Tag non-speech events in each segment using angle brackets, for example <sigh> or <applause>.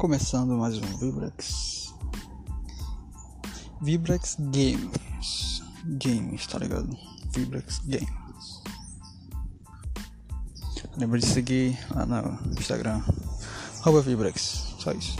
Começando mais um Vibrex. Vibrex Games. Games, tá ligado? Vibrex Games. Lembra de seguir lá no Instagram. Vibrex. Só isso.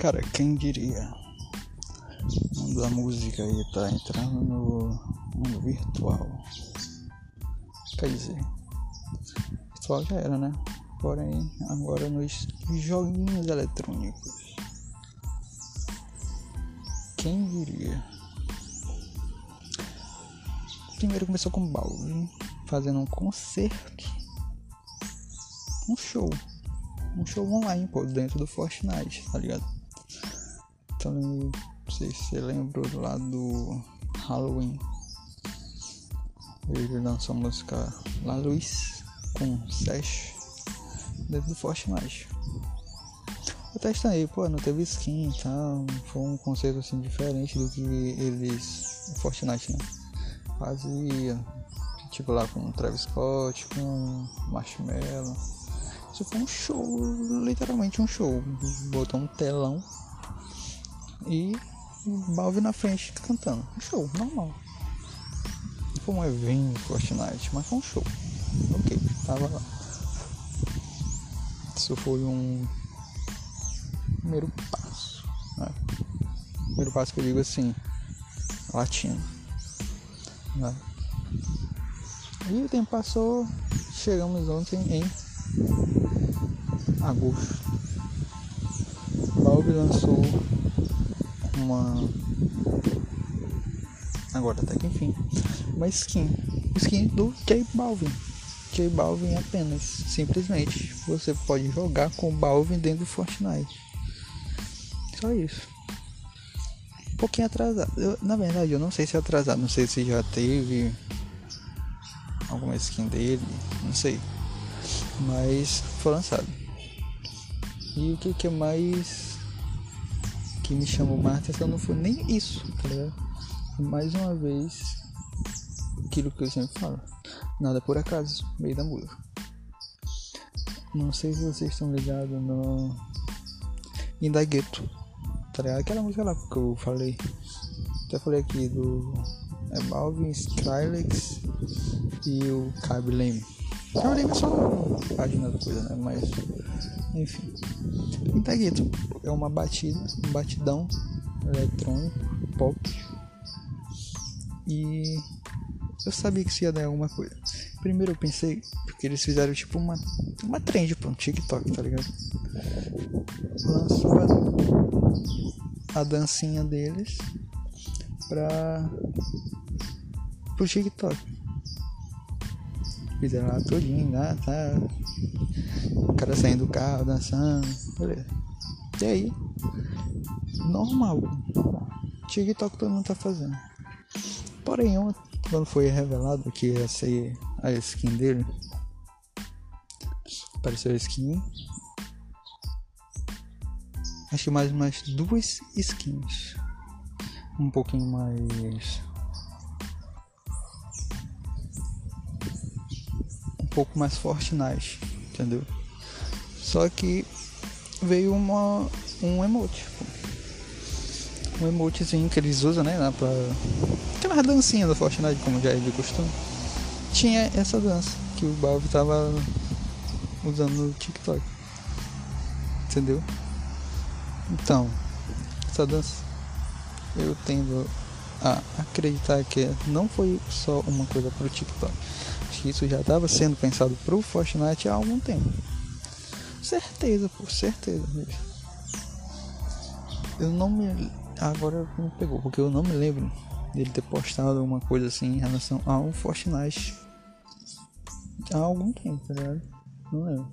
Cara, quem diria? Da música aí tá entrando no mundo virtual. Quer dizer, virtual já era, né? Porém, agora nos joguinhos eletrônicos. Quem diria? Primeiro começou com Balvin fazendo um concerto, um show, um show online, pô, dentro do Fortnite, tá ligado? Então, sei se você lembra lá do Halloween. Ele lançou a música La Luz com Sesh dentro do Fortnite. Eu testei, pô, não teve skin e tal. Foi um conceito assim diferente do que eles. Fortnite, né? Fazia. Tipo lá com Travis Scott, com Marshmallow. Isso foi um show, literalmente um show. Botou um telão e Balve na frente cantando. Um show, normal. Não foi um evento Fortnite, mas foi um show. Ok, tava lá. Isso foi um primeiro passo. Né? Primeiro passo que eu digo assim, latino. Né? E o tempo passou, chegamos ontem em agosto. Balve lançou uma agora até que enfim. Uma skin. Skin do J Balvin J Balvin apenas. Simplesmente você pode jogar com Balvin dentro do Fortnite. Só isso. Um pouquinho atrasado. Eu, na verdade eu não sei se é atrasado. Não sei se já teve alguma skin dele. Não sei. Mas foi lançado. E o que, que é mais que me chamou mais atenção não foi nem isso, tá ligado? Mais uma vez, aquilo que eu sempre falo, nada por acaso, meio da música. Não sei se vocês estão ligados no Indagueto, tá ligado? Aquela música lá que eu falei, até falei aqui do é Skrillex e o Cabe Leme. Cabe Leme é só uma página da coisa, né? Mas enfim. Intagueto é uma batida, um batidão eletrônico, pop. E eu sabia que isso ia dar alguma coisa. Primeiro eu pensei, porque eles fizeram tipo uma, uma trend, pô, um TikTok, tá ligado? Lançou a, a dancinha deles pra pro TikTok. Fizeram lá tudinho, né? Tá. O cara saindo do carro, dançando, beleza. E aí, normal. TikTok todo mundo tá fazendo. Porém, quando foi revelado que ia ser a skin dele, apareceu a skin. Acho que mais umas duas skins. Um pouquinho mais pouco mais Fortnite, entendeu? Só que veio uma, um emote. Um emotezinho que eles usam, né? Pra... Aquela dancinha do Fortnite, como já é de costume. Tinha essa dança que o Valve tava usando no TikTok. Entendeu? Então, essa dança eu tendo a acreditar que não foi só uma coisa para o TikTok que isso já estava sendo pensado para o Fortnite há algum tempo. Certeza, por certeza mesmo. Eu não me. Agora me pegou, porque eu não me lembro dele ter postado alguma coisa assim em relação ao Fortnite há algum tempo, tá ligado? Não lembro.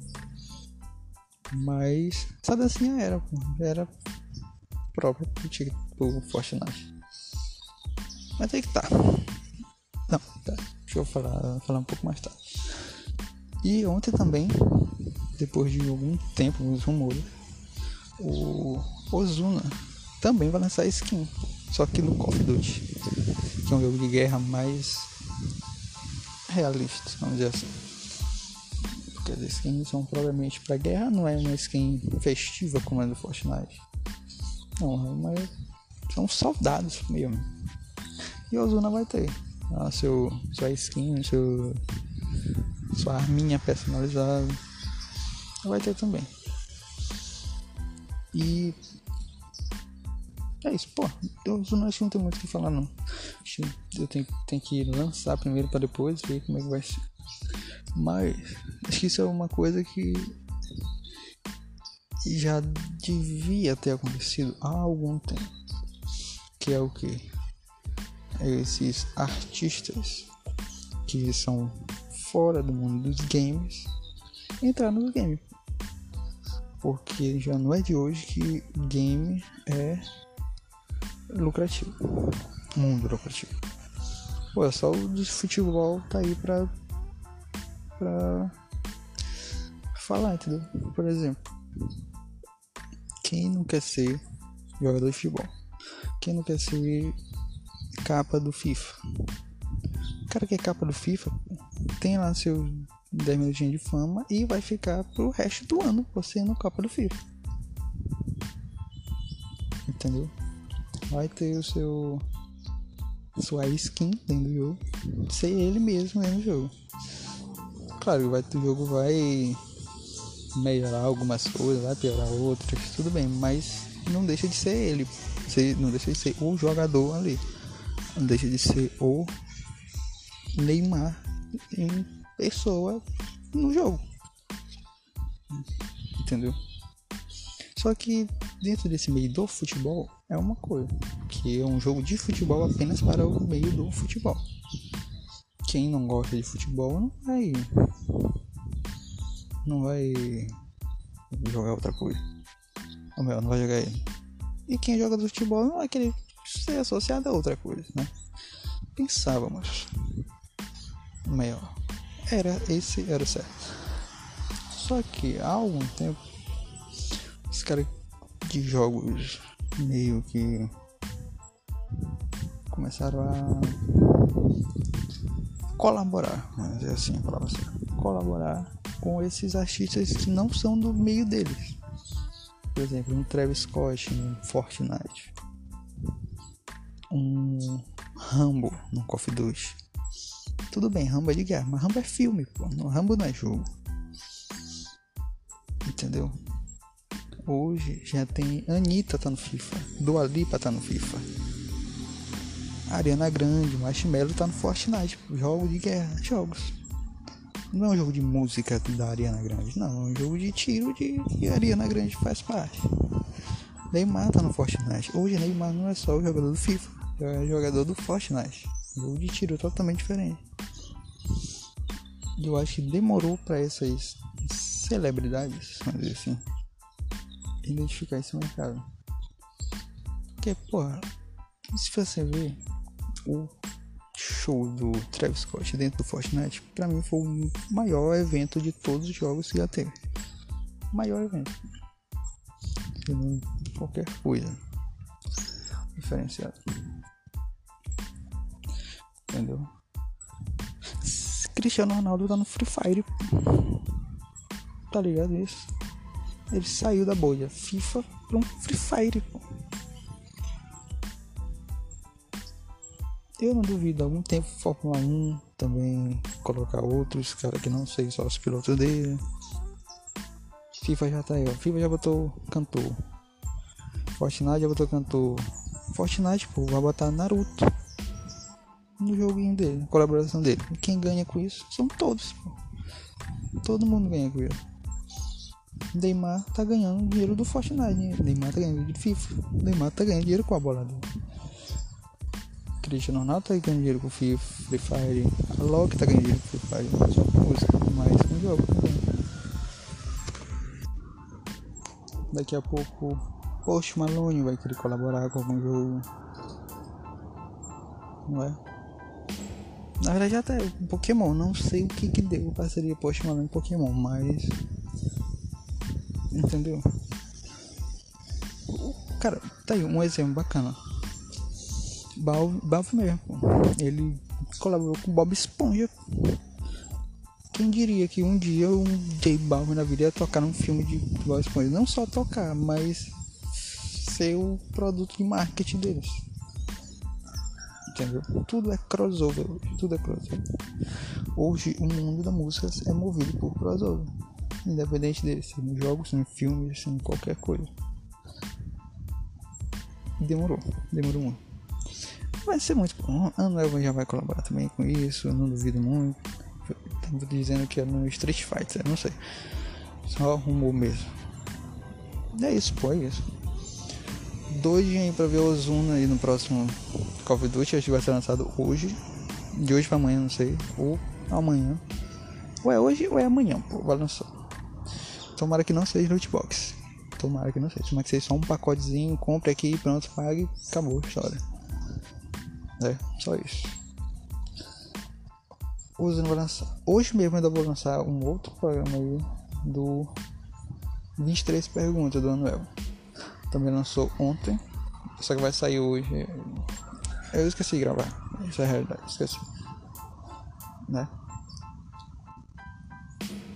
Mas essa dancinha era, era própria pro, Fortnite. Mas aí que tá. Não, tá. Deixa eu falar, falar um pouco mais tarde. E ontem também, depois de algum tempo, uns rumores, o Ozuna também vai lançar skin. Só que no Call of Duty, que é um jogo de guerra mais realista, vamos dizer assim. Porque as skins são provavelmente para guerra, não é uma skin festiva como é do Fortnite. Não, mas são soldados mesmo. E Ozuna vai ter ah, seu, sua skin, seu, sua arminha personalizada. Vai ter também. E é isso, pô. Eu não acho que não tem muito o que falar não. Eu tenho, tenho que lançar primeiro para depois ver como é que vai ser. Mas acho que isso é uma coisa que já devia ter acontecido há algum tempo. Que é o que? Esses artistas que são fora do mundo dos games entrar nos games. Porque já não é de hoje que game é lucrativo. Mundo lucrativo. Pô, é só o de futebol tá aí pra. pra. falar, entendeu? Por exemplo, quem não quer ser jogador de futebol? Quem não quer ser capa do FIFA? O cara que é capa do FIFA tem lá seus 10 minutinhos de fama e vai ficar pro resto do ano você no capa do FIFA. Entendeu? vai ter o seu sua skin dentro do jogo, ser ele mesmo dentro do jogo. Claro, vai, o jogo vai melhorar algumas coisas, vai piorar outras, tudo bem, mas não deixa de ser ele, não deixa de ser o jogador ali, deixa de ser o Neymar em pessoa no jogo, entendeu? Só que dentro desse meio do futebol é uma coisa, que é um jogo de futebol apenas para o meio do futebol. Quem não gosta de futebol não vai não vai jogar outra coisa. Ou melhor, não vai jogar ele. E quem joga do futebol não vai querer ser associado a outra coisa, né? Pensávamos. Melhor. Era esse era certo. Só que há algum tempo os caras de jogos meio que começaram a colaborar, vamos dizer assim, para você, colaborar com esses artistas que não são do meio deles. Por exemplo, um Travis Scott no Fortnite, um Rambo no Call of Duty. Tudo bem, Rambo é de guerra, mas Rambo é filme, pô. Rambo não é jogo. Entendeu? Hoje já tem Anitta tá no FIFA, Dua Lipa tá no FIFA. Ariana Grande, Marshmello tá no Fortnite, jogo de guerra, jogos. Não é um jogo de música da Ariana Grande, não, é um jogo de tiro de Ariana Grande faz parte. Neymar tá no Fortnite. Hoje Neymar não é só o jogador do FIFA, é jogador do Fortnite. Jogo de tiro totalmente diferente. Eu acho que demorou para essas celebridades, vamos dizer assim, identificar esse mercado. Porque, porra, se você ver o show do Travis Scott dentro do Fortnite, pra mim foi o maior evento de todos os jogos que já teve. Maior evento. Qualquer coisa diferenciado. Entendeu? Cristiano Ronaldo tá no Free Fire. Tá ligado isso? Ele saiu da bolha FIFA para um Free Fire. Pô. Eu não duvido, algum tempo Fórmula 1 também colocar outros cara que não sei só os pilotos dele. FIFA já tá aí, ó. FIFA já botou cantor. Fortnite já botou cantor. Fortnite, pô, vai botar Naruto no joguinho dele, colaboração dele. E quem ganha com isso são todos, pô. Todo mundo ganha com isso. Neymar tá ganhando dinheiro do Fortnite? Neymar tá ganhando dinheiro de FIFA. Neymar tá ganhando dinheiro com a bola dele. Cristiano Ronaldo tá ganhando dinheiro com FIFA, Free Fire. A Loki tá ganhando dinheiro com Free Fire. Só com música, mas com jogo também. Daqui a pouco, Post Malone vai querer colaborar com algum jogo. Não é? Na verdade um Pokémon, não sei o que que deu parceria Post Malone Pokémon, mas Entendeu? Cara, tá aí um exemplo bacana. Balvin mesmo. Ele colaborou com Bob Esponja. Quem diria que um dia um J Balvin na vida ia tocar num filme de Bob Esponja? Não só tocar, mas ser o produto de marketing deles. Entendeu? Tudo é crossover hoje, tudo é crossover. Hoje o mundo da música é movido por crossover. Independente dele, se em jogos, se em filmes, se em qualquer coisa. Demorou, demorou muito. Vai ser muito bom. A Noel já vai colaborar também com isso, eu não duvido muito. Tava dizendo que é no Street Fighter, não sei. Só rumor mesmo. É isso, pô, é isso. Doide aí pra ver o Ozuna aí no próximo Call of Duty. Acho que vai ser lançado hoje. De hoje pra amanhã, não sei. Ou amanhã. Ou é hoje ou é amanhã, pô, vai lançar. Tomara que não seja lootbox. Tomara que não seja. Tomara que seja só um pacotezinho, compre aqui, pronto, pague, acabou a história. É, só isso. Usando vai lançar. Hoje mesmo ainda vou lançar um outro programa aí do 23 perguntas do Anuel. Também lançou ontem. Só que vai sair hoje. Eu esqueci de gravar. Isso é a realidade, esqueci. Né?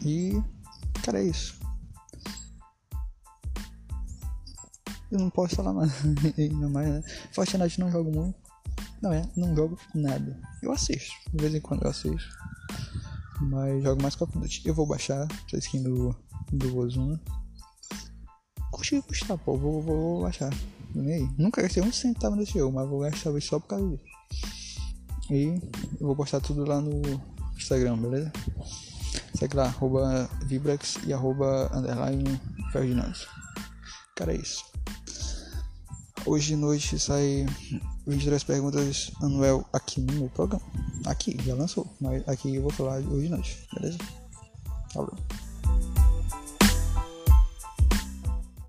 E. Cara, é isso. Eu não posso falar mais. <laughs> Ainda mais, né? Fortnite não jogo muito. Não é, não jogo nada. Eu assisto, de vez em quando eu assisto. Mas jogo mais Call of Duty. Eu vou baixar essa skin do, do Ozuna. Curti custar, pô, vou, vou. Nem aí. Nunca gastei um centavo nesse jogo, mas vou gastar só por causa disso. E eu vou postar tudo lá no Instagram, beleza? Segue lá, arroba Vibrex e arroba underline Ferdinand. Cara, é isso. Hoje de noite sai 23 perguntas Anuel aqui no meu programa. Aqui, já lançou. Mas aqui eu vou falar hoje de noite, beleza? Falou.